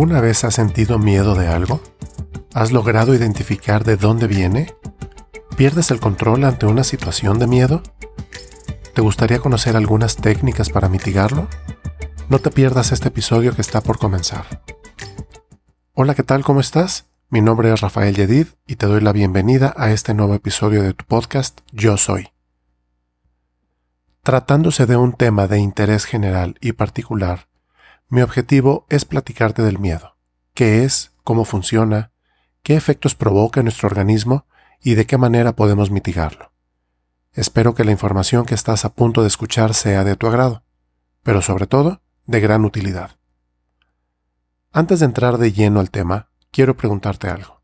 ¿Alguna vez has sentido miedo de algo? ¿Has logrado identificar de dónde viene? ¿Pierdes el control ante una situación de miedo? ¿Te gustaría conocer algunas técnicas para mitigarlo? No te pierdas este episodio que está por comenzar. Hola, ¿qué tal? ¿Cómo estás? Mi nombre es Rafael Yedid y te doy la bienvenida a este nuevo episodio de tu podcast Yo Soy. Tratándose de un tema de interés general y particular, mi objetivo es platicarte del miedo, qué es, cómo funciona, qué efectos provoca en nuestro organismo y de qué manera podemos mitigarlo. Espero que la información que estás a punto de escuchar sea de tu agrado, pero sobre todo de gran utilidad. Antes de entrar de lleno al tema, quiero preguntarte algo.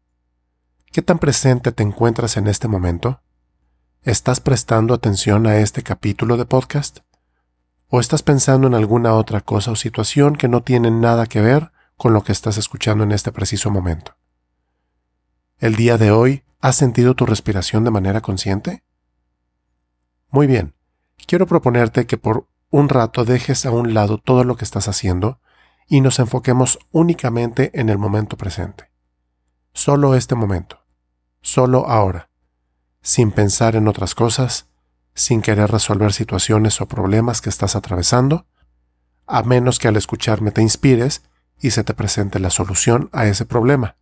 ¿Qué tan presente te encuentras en este momento? ¿Estás prestando atención a este capítulo de podcast? O estás pensando en alguna otra cosa o situación que no tiene nada que ver con lo que estás escuchando en este preciso momento. ¿El día de hoy has sentido tu respiración de manera consciente? Muy bien, quiero proponerte que por un rato dejes a un lado todo lo que estás haciendo y nos enfoquemos únicamente en el momento presente. Solo este momento, solo ahora, sin pensar en otras cosas, sin querer resolver situaciones o problemas que estás atravesando, a menos que al escucharme te inspires y se te presente la solución a ese problema.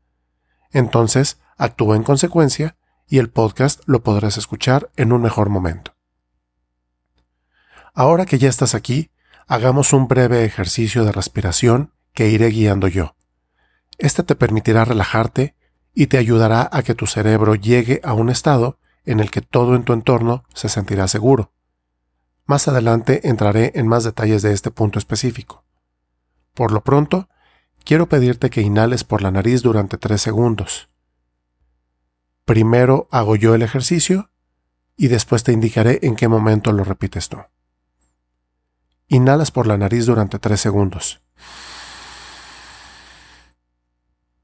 Entonces, actúa en consecuencia y el podcast lo podrás escuchar en un mejor momento. Ahora que ya estás aquí, hagamos un breve ejercicio de respiración que iré guiando yo. Este te permitirá relajarte y te ayudará a que tu cerebro llegue a un estado en el que todo en tu entorno se sentirá seguro. Más adelante entraré en más detalles de este punto específico. Por lo pronto, quiero pedirte que inhales por la nariz durante tres segundos. Primero hago yo el ejercicio y después te indicaré en qué momento lo repites tú. Inhalas por la nariz durante tres segundos.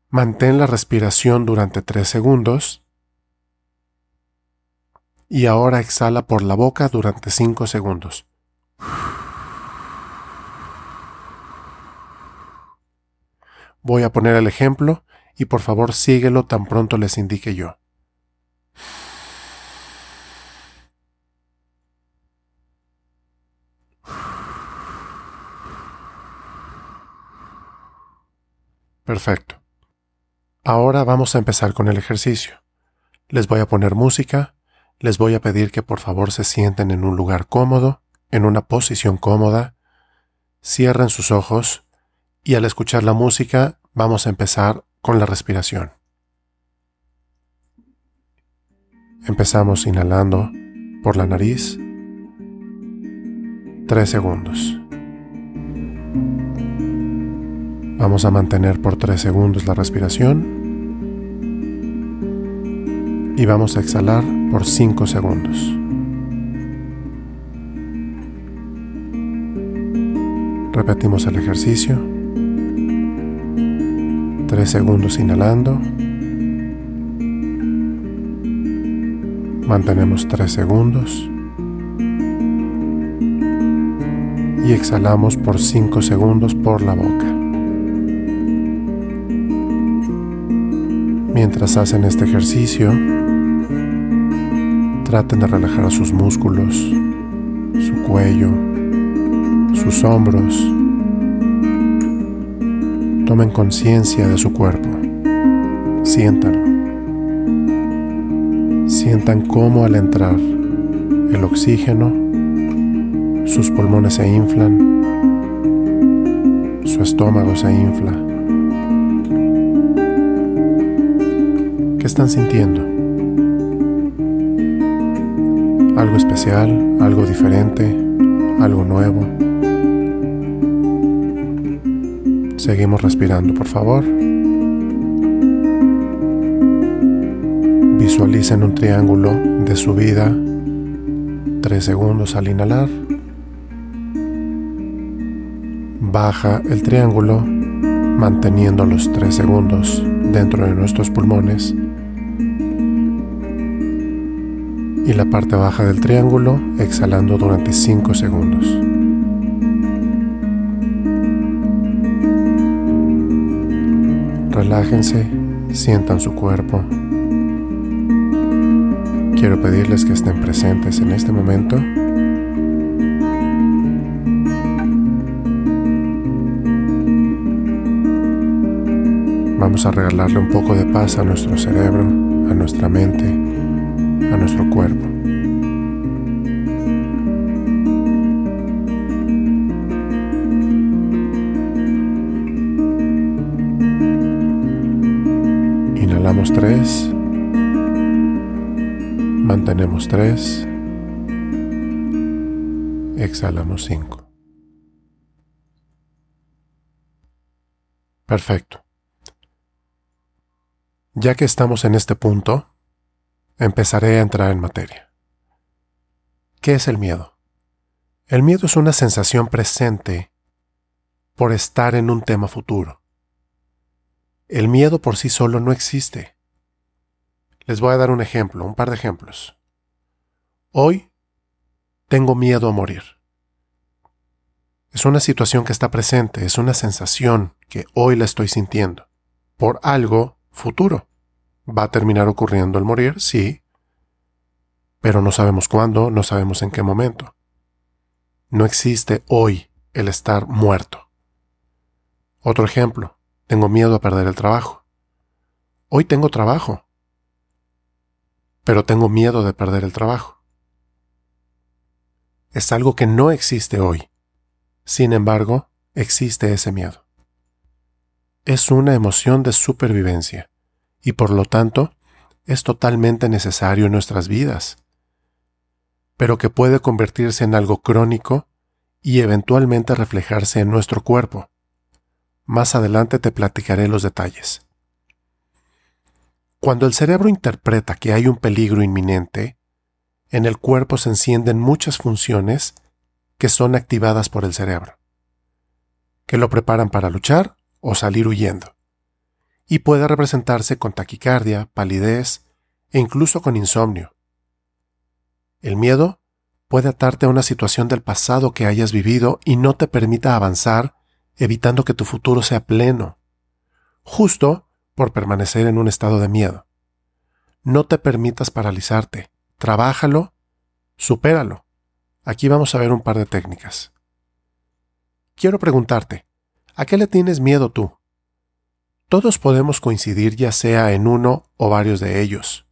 Mantén la respiración durante tres segundos y ahora exhala por la boca durante 5 segundos. Voy a poner el ejemplo y por favor síguelo tan pronto les indique yo. Perfecto. Ahora vamos a empezar con el ejercicio. Les voy a poner música les voy a pedir que por favor se sienten en un lugar cómodo, en una posición cómoda, cierren sus ojos y al escuchar la música vamos a empezar con la respiración. Empezamos inhalando por la nariz. Tres segundos. Vamos a mantener por tres segundos la respiración y vamos a exhalar por 5 segundos. Repetimos el ejercicio. 3 segundos inhalando. Mantenemos 3 segundos. Y exhalamos por 5 segundos por la boca. Mientras hacen este ejercicio, traten de relajar sus músculos, su cuello, sus hombros. Tomen conciencia de su cuerpo. Siéntanlo. Sientan cómo al entrar el oxígeno, sus pulmones se inflan, su estómago se infla ¿Qué están sintiendo? ¿Algo especial? ¿Algo diferente? ¿Algo nuevo? Seguimos respirando, por favor. Visualicen un triángulo de subida. Tres segundos al inhalar. Baja el triángulo manteniendo los tres segundos dentro de nuestros pulmones y la parte baja del triángulo exhalando durante 5 segundos. Relájense, sientan su cuerpo. Quiero pedirles que estén presentes en este momento. Vamos a regalarle un poco de paz a nuestro cerebro, a nuestra mente, a nuestro cuerpo. Inhalamos tres. Mantenemos tres. Exhalamos cinco. Perfecto. Ya que estamos en este punto, empezaré a entrar en materia. ¿Qué es el miedo? El miedo es una sensación presente por estar en un tema futuro. El miedo por sí solo no existe. Les voy a dar un ejemplo, un par de ejemplos. Hoy tengo miedo a morir. Es una situación que está presente, es una sensación que hoy la estoy sintiendo, por algo futuro. ¿Va a terminar ocurriendo el morir? Sí. Pero no sabemos cuándo, no sabemos en qué momento. No existe hoy el estar muerto. Otro ejemplo, tengo miedo a perder el trabajo. Hoy tengo trabajo, pero tengo miedo de perder el trabajo. Es algo que no existe hoy. Sin embargo, existe ese miedo es una emoción de supervivencia y por lo tanto es totalmente necesario en nuestras vidas, pero que puede convertirse en algo crónico y eventualmente reflejarse en nuestro cuerpo. Más adelante te platicaré los detalles. Cuando el cerebro interpreta que hay un peligro inminente, en el cuerpo se encienden muchas funciones que son activadas por el cerebro, que lo preparan para luchar o salir huyendo, y puede representarse con taquicardia, palidez e incluso con insomnio. El miedo puede atarte a una situación del pasado que hayas vivido y no te permita avanzar, evitando que tu futuro sea pleno, justo por permanecer en un estado de miedo. No te permitas paralizarte, trabájalo, supéralo. Aquí vamos a ver un par de técnicas. Quiero preguntarte, ¿A qué le tienes miedo tú? Todos podemos coincidir ya sea en uno o varios de ellos,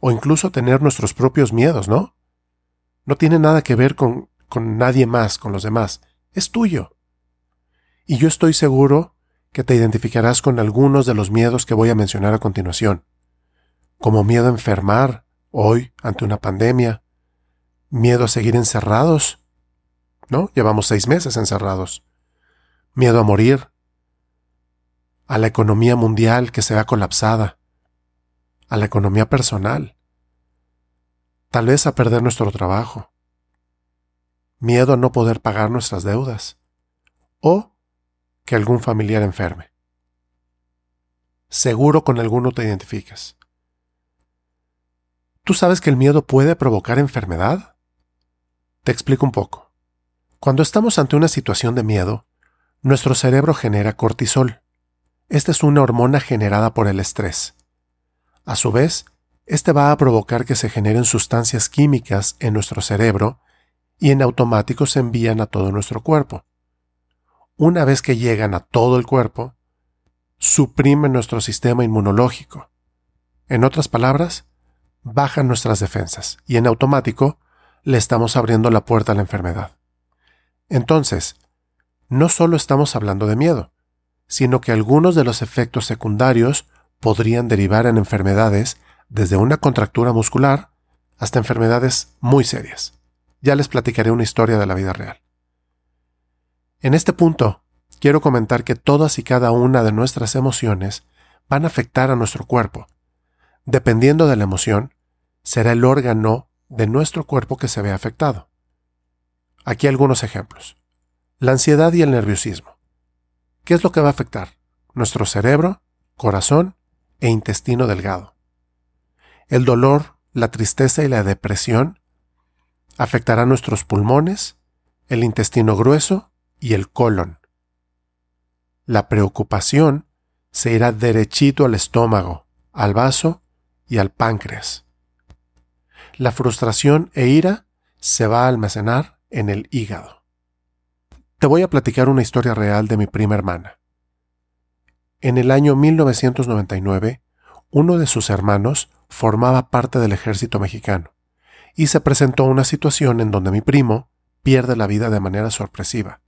o incluso tener nuestros propios miedos, ¿no? No tiene nada que ver con, con nadie más, con los demás, es tuyo. Y yo estoy seguro que te identificarás con algunos de los miedos que voy a mencionar a continuación, como miedo a enfermar hoy ante una pandemia, miedo a seguir encerrados, ¿no? Llevamos seis meses encerrados miedo a morir, a la economía mundial que se vea colapsada, a la economía personal, tal vez a perder nuestro trabajo, miedo a no poder pagar nuestras deudas, o que algún familiar enferme. Seguro con alguno te identificas. ¿Tú sabes que el miedo puede provocar enfermedad? Te explico un poco. Cuando estamos ante una situación de miedo, nuestro cerebro genera cortisol. Esta es una hormona generada por el estrés. A su vez, este va a provocar que se generen sustancias químicas en nuestro cerebro y en automático se envían a todo nuestro cuerpo. Una vez que llegan a todo el cuerpo, suprimen nuestro sistema inmunológico. En otras palabras, bajan nuestras defensas y en automático le estamos abriendo la puerta a la enfermedad. Entonces, no solo estamos hablando de miedo, sino que algunos de los efectos secundarios podrían derivar en enfermedades desde una contractura muscular hasta enfermedades muy serias. Ya les platicaré una historia de la vida real. En este punto, quiero comentar que todas y cada una de nuestras emociones van a afectar a nuestro cuerpo. Dependiendo de la emoción, será el órgano de nuestro cuerpo que se ve afectado. Aquí algunos ejemplos. La ansiedad y el nerviosismo. ¿Qué es lo que va a afectar? Nuestro cerebro, corazón e intestino delgado. El dolor, la tristeza y la depresión afectarán nuestros pulmones, el intestino grueso y el colon. La preocupación se irá derechito al estómago, al vaso y al páncreas. La frustración e ira se va a almacenar en el hígado. Te voy a platicar una historia real de mi prima hermana. En el año 1999, uno de sus hermanos formaba parte del ejército mexicano y se presentó una situación en donde mi primo pierde la vida de manera sorpresiva.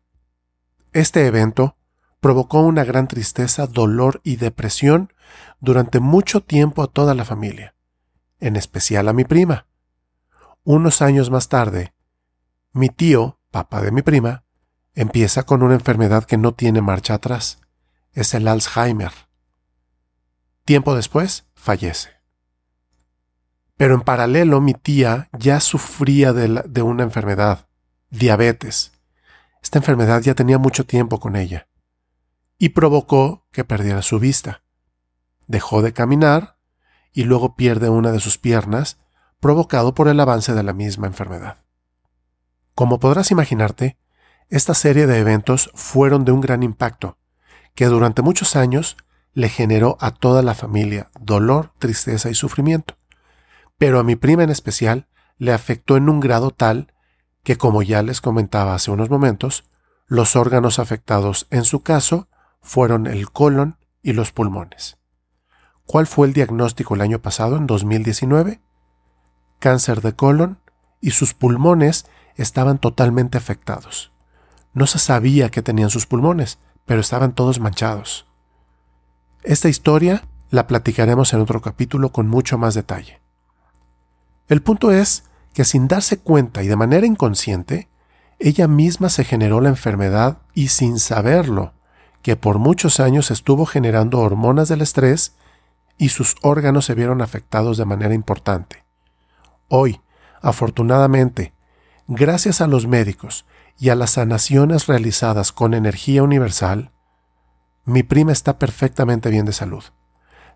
Este evento provocó una gran tristeza, dolor y depresión durante mucho tiempo a toda la familia, en especial a mi prima. Unos años más tarde, mi tío, papá de mi prima, empieza con una enfermedad que no tiene marcha atrás. Es el Alzheimer. Tiempo después, fallece. Pero en paralelo mi tía ya sufría de, una enfermedad, diabetes. Esta enfermedad ya tenía mucho tiempo con ella y provocó que perdiera su vista. Dejó de caminar y luego pierde una de sus piernas, provocado por el avance de la misma enfermedad. Como podrás imaginarte, esta serie de eventos fueron de un gran impacto, que durante muchos años le generó a toda la familia dolor, tristeza y sufrimiento pero a mi prima en especial le afectó en un grado tal que, como ya les comentaba hace unos momentos, los órganos afectados en su caso fueron el colon y los pulmones. ¿Cuál fue el diagnóstico el año pasado, en 2019? Cáncer de colon y sus pulmones estaban totalmente afectados. No se sabía que tenían sus pulmones, pero estaban todos manchados. Esta historia la platicaremos en otro capítulo con mucho más detalle. El punto es que sin darse cuenta y de manera inconsciente, ella misma se generó la enfermedad y sin saberlo, que por muchos años estuvo generando hormonas del estrés y sus órganos se vieron afectados de manera importante. Hoy, afortunadamente, gracias a los médicos y a las sanaciones realizadas con energía universal, mi prima está perfectamente bien de salud.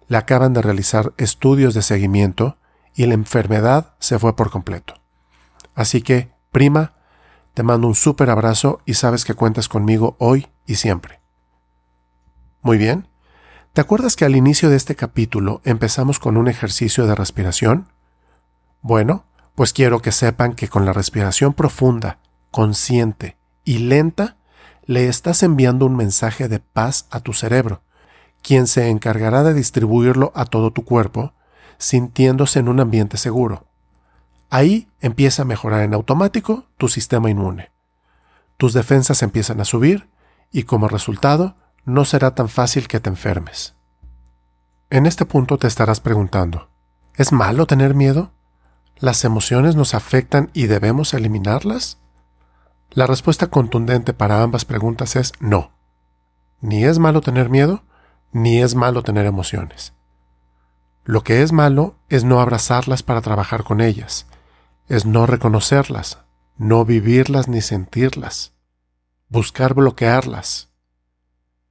Le acaban de realizar estudios de seguimiento y la enfermedad se fue por completo. Así que, prima, te mando un súper abrazo y sabes que cuentas conmigo hoy y siempre. Muy bien. ¿Te acuerdas que al inicio de este capítulo empezamos con un ejercicio de respiración? Bueno, pues quiero que sepan que con la respiración profunda, consciente y lenta, le estás enviando un mensaje de paz a tu cerebro, quien se encargará de distribuirlo a todo tu cuerpo sintiéndose en un ambiente seguro. Ahí empieza a mejorar en automático tu sistema inmune. Tus defensas empiezan a subir y como resultado no será tan fácil que te enfermes. En este punto te estarás preguntando, ¿es malo tener miedo? ¿Las emociones nos afectan y debemos eliminarlas? La respuesta contundente para ambas preguntas es no. Ni es malo tener miedo, ni es malo tener emociones. Lo que es malo es no abrazarlas para trabajar con ellas, es no reconocerlas, no vivirlas ni sentirlas, buscar bloquearlas.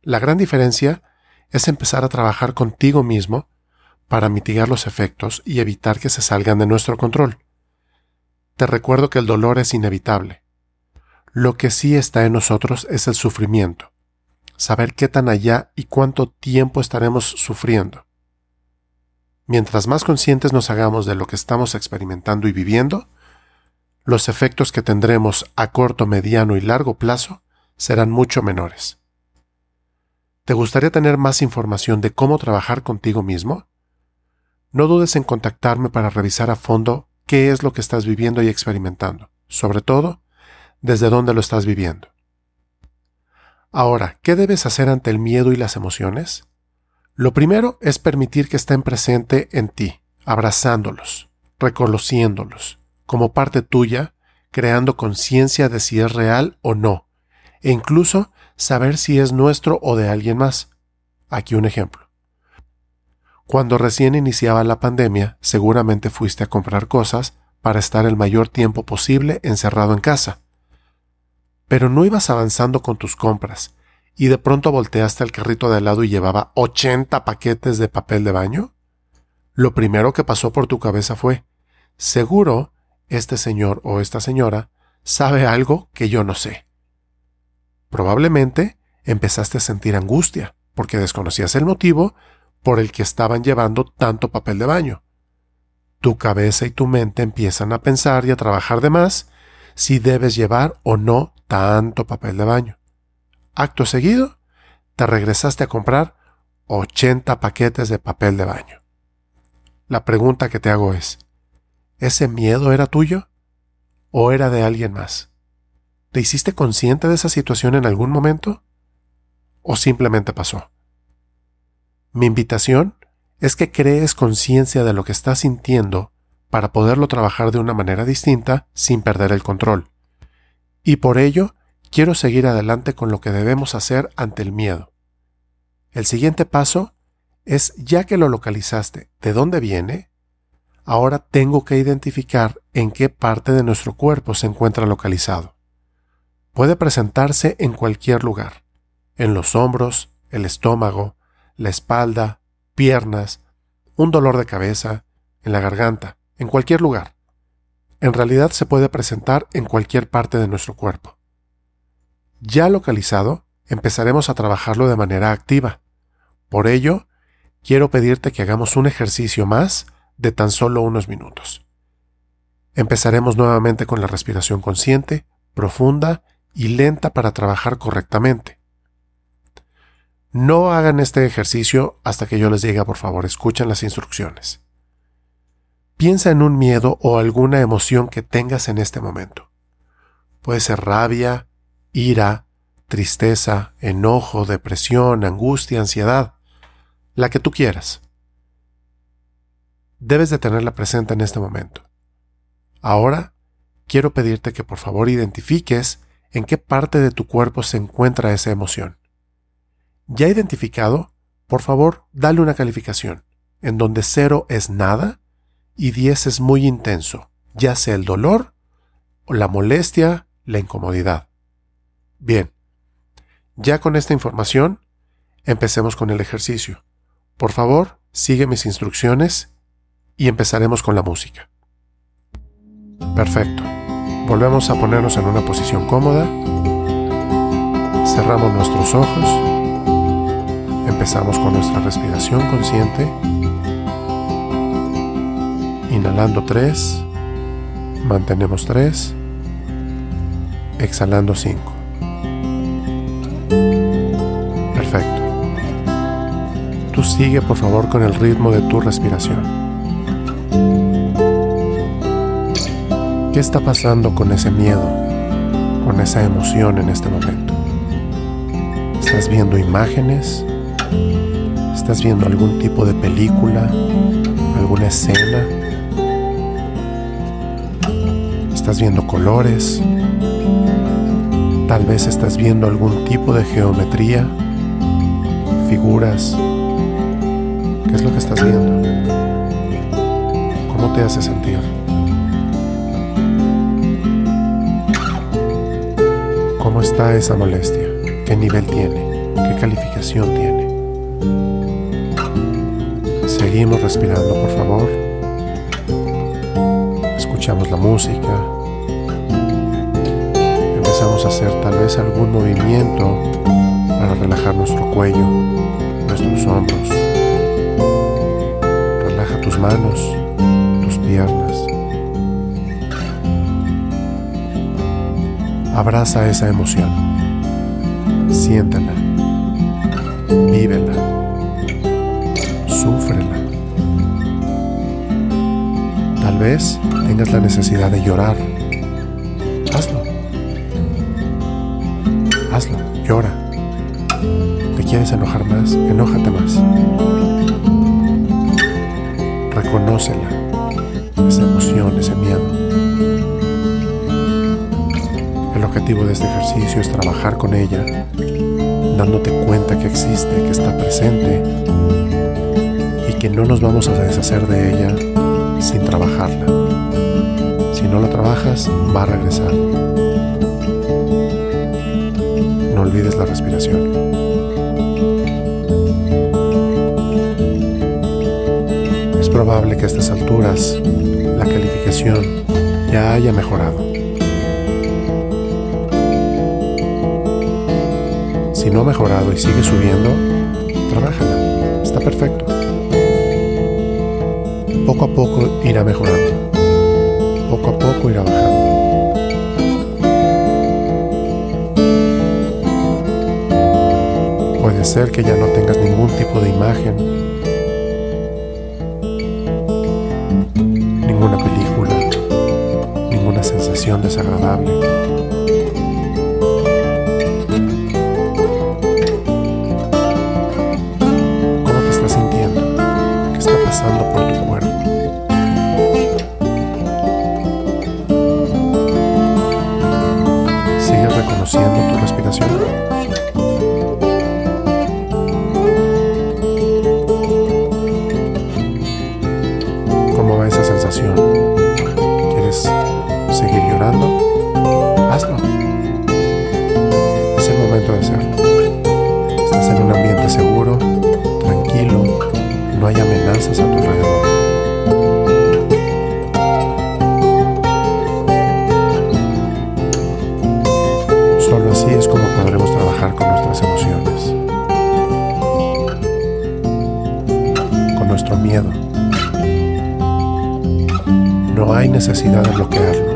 La gran diferencia es empezar a trabajar contigo mismo para mitigar los efectos y evitar que se salgan de nuestro control. Te recuerdo que el dolor es inevitable. Lo que sí está en nosotros es el sufrimiento, saber qué tan allá y cuánto tiempo estaremos sufriendo. Mientras más conscientes nos hagamos de lo que estamos experimentando y viviendo, los efectos que tendremos a corto, mediano y largo plazo serán mucho menores. ¿Te gustaría tener más información de cómo trabajar contigo mismo? No dudes en contactarme para revisar a fondo qué es lo que estás viviendo y experimentando, sobre todo, desde dónde lo estás viviendo. Ahora, ¿qué debes hacer ante el miedo y las emociones? Lo primero es permitir que estén presente en ti, abrazándolos, reconociéndolos, como parte tuya, creando conciencia de si es real o no, e incluso saber si es nuestro o de alguien más. Aquí un ejemplo. Cuando recién iniciaba la pandemia, seguramente fuiste a comprar cosas para estar el mayor tiempo posible encerrado en casa. Pero no ibas avanzando con tus compras, y de pronto volteaste al carrito de al lado y llevaba 80 paquetes de papel de baño? Lo primero que pasó por tu cabeza fue, seguro este señor o esta señora sabe algo que yo no sé. Probablemente empezaste a sentir angustia, porque desconocías el motivo por el que estaban llevando tanto papel de baño. Tu cabeza y tu mente empiezan a pensar y a trabajar de más si debes llevar o no tanto papel de baño. Acto seguido, te regresaste a comprar 80 paquetes de papel de baño. La pregunta que te hago es, ¿ese miedo era tuyo o era de alguien más? ¿Te hiciste consciente de esa situación en algún momento? ¿O simplemente pasó? Mi invitación es que crees conciencia de lo que estás sintiendo para poderlo trabajar de una manera distinta sin perder el control. Y por ello, quiero seguir adelante con lo que debemos hacer ante el miedo. El siguiente paso es, ya que lo localizaste, ¿de dónde viene? Ahora tengo que identificar en qué parte de nuestro cuerpo se encuentra localizado. Puede presentarse en cualquier lugar, en los hombros, el estómago, la espalda, piernas, un dolor de cabeza, en la garganta, en cualquier lugar. En realidad se puede presentar en cualquier parte de nuestro cuerpo. Ya localizado, empezaremos a trabajarlo de manera activa. Por ello, quiero pedirte que hagamos un ejercicio más de tan solo unos minutos. Empezaremos nuevamente con la respiración consciente, profunda y lenta para trabajar correctamente. No hagan este ejercicio hasta que yo les diga, por favor, escuchen las instrucciones. Piensa en un miedo o alguna emoción que tengas en este momento. Puede ser rabia, ira, tristeza, enojo, depresión, angustia, ansiedad, la que tú quieras. Debes de tenerla presente en este momento. Ahora, quiero pedirte que por favor identifiques en qué parte de tu cuerpo se encuentra esa emoción. ¿Ya identificado? Por favor, dale una calificación, en donde 0 es nada y 10 es muy intenso, ya sea el dolor, la molestia, la incomodidad. Bien, ya con esta información, empecemos con el ejercicio. Por favor, sigue mis instrucciones y empezaremos con la música. Perfecto. Volvemos a ponernos en una posición cómoda. Cerramos nuestros ojos Empezamos con nuestra respiración consciente. Inhalando 3, mantenemos 3, exhalando 5. Perfecto. Tú sigue por favor con el ritmo de tu respiración. ¿Qué está pasando con ese miedo, con esa emoción en este momento? ¿Estás viendo imágenes? ¿Estás viendo algún tipo de película? ¿Alguna escena? ¿Estás viendo colores? Tal vez estás viendo algún tipo de geometría, figuras. ¿Qué es lo que estás viendo? ¿Cómo te hace sentir? ¿Cómo está esa molestia? ¿Qué nivel tiene? ¿Qué calificación tiene? Seguimos respirando, por favor. Escuchamos la música. Empezamos a hacer tal vez algún movimiento para relajar nuestro cuello, nuestros hombros. Relaja tus manos, tus piernas. Abraza esa emoción. Siéntela. Vívela Súfrela. Tal vez tengas la necesidad de llorar. Más? Enójate más. Reconócela. Esa emoción, ese miedo. El objetivo de este ejercicio es trabajar con ella, dándote cuenta que existe, que está presente que no nos vamos a deshacer de ella sin trabajarla. Si no la trabajas, va a regresar. No olvides la respiración. Probable que a estas alturas la calificación ya haya mejorado. Si no ha mejorado y sigue subiendo, trabájala, está perfecto. Poco a poco irá mejorando, poco a poco irá bajando. Puede ser que ya no tengas ningún tipo de imagen, ninguna película, ninguna sensación desagradable. ¿Cómo te estás sintiendo? ¿Qué está pasando por tu cuerpo? ¿Sigues reconociendo tu respiración? Así es como podremos trabajar con nuestras emociones, con nuestro miedo no hay necesidad de bloquearlo.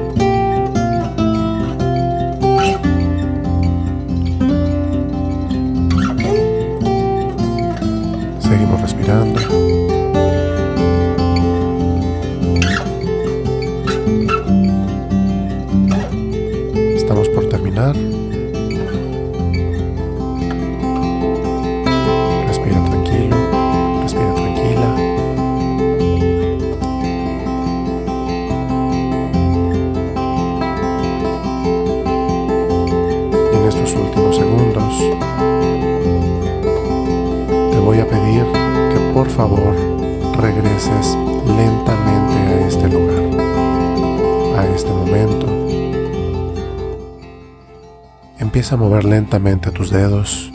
Por favor regreses lentamente a este lugar, a este momento. Empieza a mover lentamente tus dedos,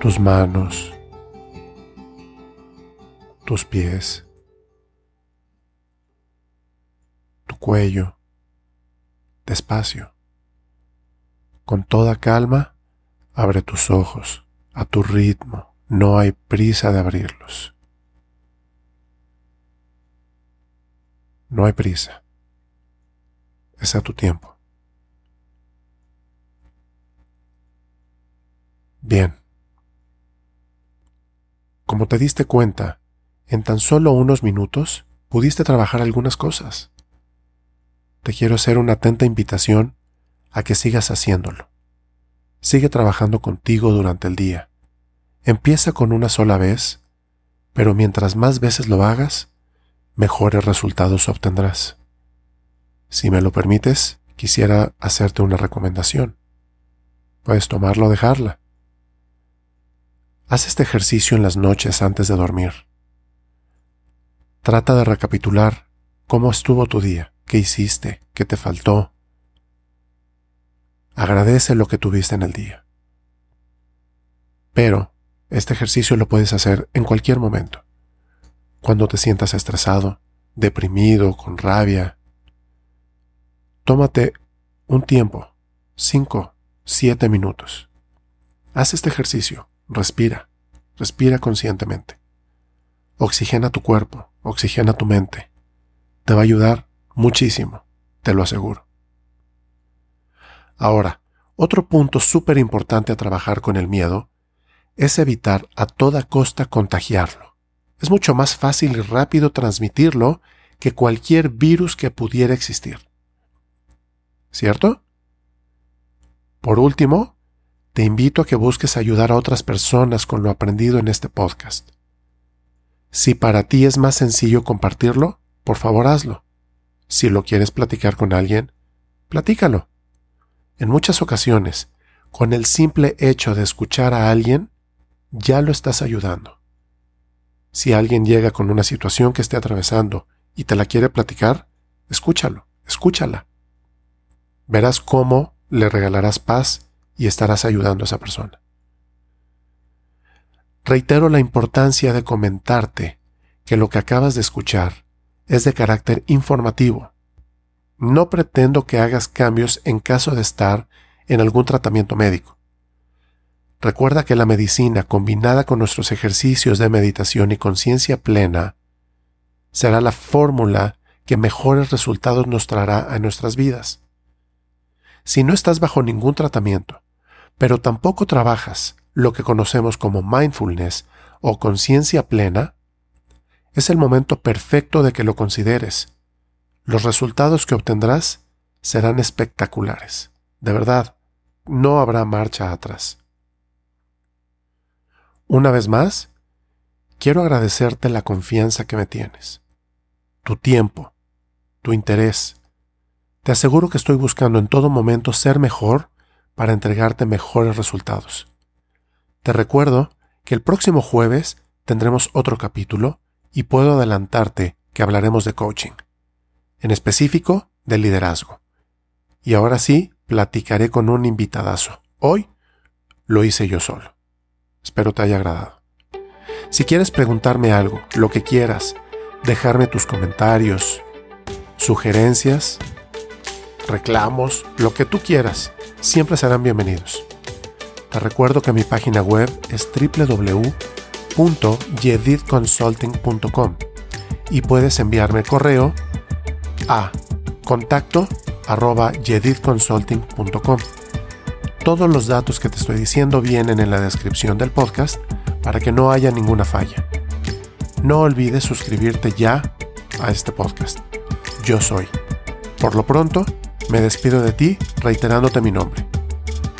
tus manos, tus pies, tu cuello, despacio. Con toda calma, abre tus ojos a tu ritmo no hay prisa de abrirlos. No hay prisa. Es a tu tiempo. Bien. Como te diste cuenta, en tan solo unos minutos pudiste trabajar algunas cosas. Te quiero hacer una atenta invitación a que sigas haciéndolo. Sigue trabajando contigo durante el día Empieza con una sola vez, pero mientras más veces lo hagas, mejores resultados obtendrás. Si me lo permites, quisiera hacerte una recomendación. Puedes tomarla o dejarla. Haz este ejercicio en las noches antes de dormir. Trata de recapitular cómo estuvo tu día, qué hiciste, qué te faltó. Agradece lo que tuviste en el día. Pero este ejercicio lo puedes hacer en cualquier momento. Cuando te sientas estresado, deprimido, con rabia. Tómate un tiempo, 5, 7 minutos. Haz este ejercicio, respira, respira conscientemente. Oxigena tu cuerpo, oxigena tu mente. Te va a ayudar muchísimo, te lo aseguro. Ahora, otro punto súper importante a trabajar con el miedo es evitar a toda costa contagiarlo. Es mucho más fácil y rápido transmitirlo que cualquier virus que pudiera existir. ¿Cierto? Por último, te invito a que busques ayudar a otras personas con lo aprendido en este podcast. Si para ti es más sencillo compartirlo, por favor hazlo. Si lo quieres platicar con alguien, platícalo. En muchas ocasiones, con el simple hecho de escuchar a alguien, ya lo estás ayudando. Si alguien llega con una situación que esté atravesando y te la quiere platicar, escúchalo, escúchala. Verás cómo le regalarás paz y estarás ayudando a esa persona. Reitero la importancia de comentarte que lo que acabas de escuchar es de carácter informativo. No pretendo que hagas cambios en caso de estar en algún tratamiento médico. Recuerda que la medicina combinada con nuestros ejercicios de meditación y conciencia plena será la fórmula que mejores resultados nos traerá a nuestras vidas. Si no estás bajo ningún tratamiento, pero tampoco trabajas lo que conocemos como mindfulness o conciencia plena, es el momento perfecto de que lo consideres. Los resultados que obtendrás serán espectaculares. De verdad, no habrá marcha atrás. Una vez más, quiero agradecerte la confianza que me tienes, tu tiempo, tu interés. Te aseguro que estoy buscando en todo momento ser mejor para entregarte mejores resultados. Te recuerdo que el próximo jueves tendremos otro capítulo y puedo adelantarte que hablaremos de coaching, en específico de liderazgo. Y ahora sí, platicaré con un invitadazo. Hoy lo hice yo solo. Espero te haya agradado. Si quieres preguntarme algo, lo que quieras, dejarme tus comentarios, sugerencias, reclamos, lo que tú quieras, siempre serán bienvenidos. Te recuerdo que mi página web es www.yedidconsulting.com y puedes enviarme correo a contacto arroba. Todos los datos que te estoy diciendo vienen en la descripción del podcast para que no haya ninguna falla. No olvides suscribirte ya a este podcast. Yo soy. Por lo pronto, me despido de ti reiterándote mi nombre.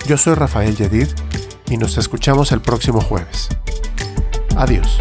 Yo soy Rafael Yedid y nos escuchamos el próximo jueves. Adiós.